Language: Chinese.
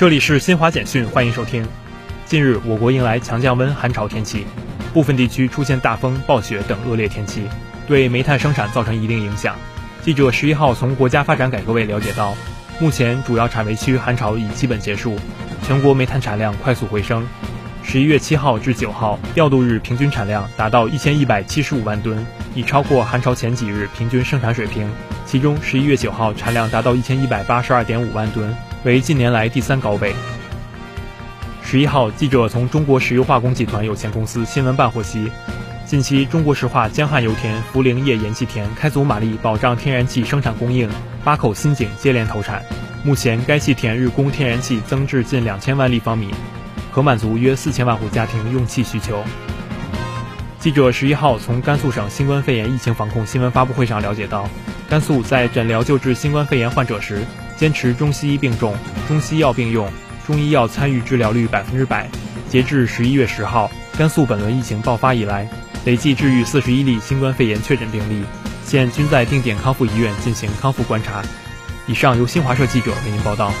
这里是新华简讯，欢迎收听。近日，我国迎来强降温、寒潮天气，部分地区出现大风、暴雪等恶劣天气，对煤炭生产造成一定影响。记者十一号从国家发展改革委了解到，目前主要产煤区寒潮已基本结束，全国煤炭产量快速回升。十一月七号至九号调度日平均产量达到一千一百七十五万吨，已超过寒潮前几日平均生产水平。其中，十一月九号产量达到一千一百八十二点五万吨，为近年来第三高位。十一号，记者从中国石油化工集团有限公司新闻办获悉，近期中国石化江汉油田涪陵叶盐气田开足马力保障天然气生产供应，八口新井接连投产，目前该气田日供天然气增至近两千万立方米。可满足约四千万户家庭用气需求。记者十一号从甘肃省新冠肺炎疫情防控新闻发布会上了解到，甘肃在诊疗救治新冠肺炎患者时，坚持中西医并重、中西药并用，中医药参与治疗率百分之百。截至十一月十号，甘肃本轮疫情爆发以来，累计治愈四十一例新冠肺炎确诊病例，现均在定点康复医院进行康复观察。以上由新华社记者为您报道。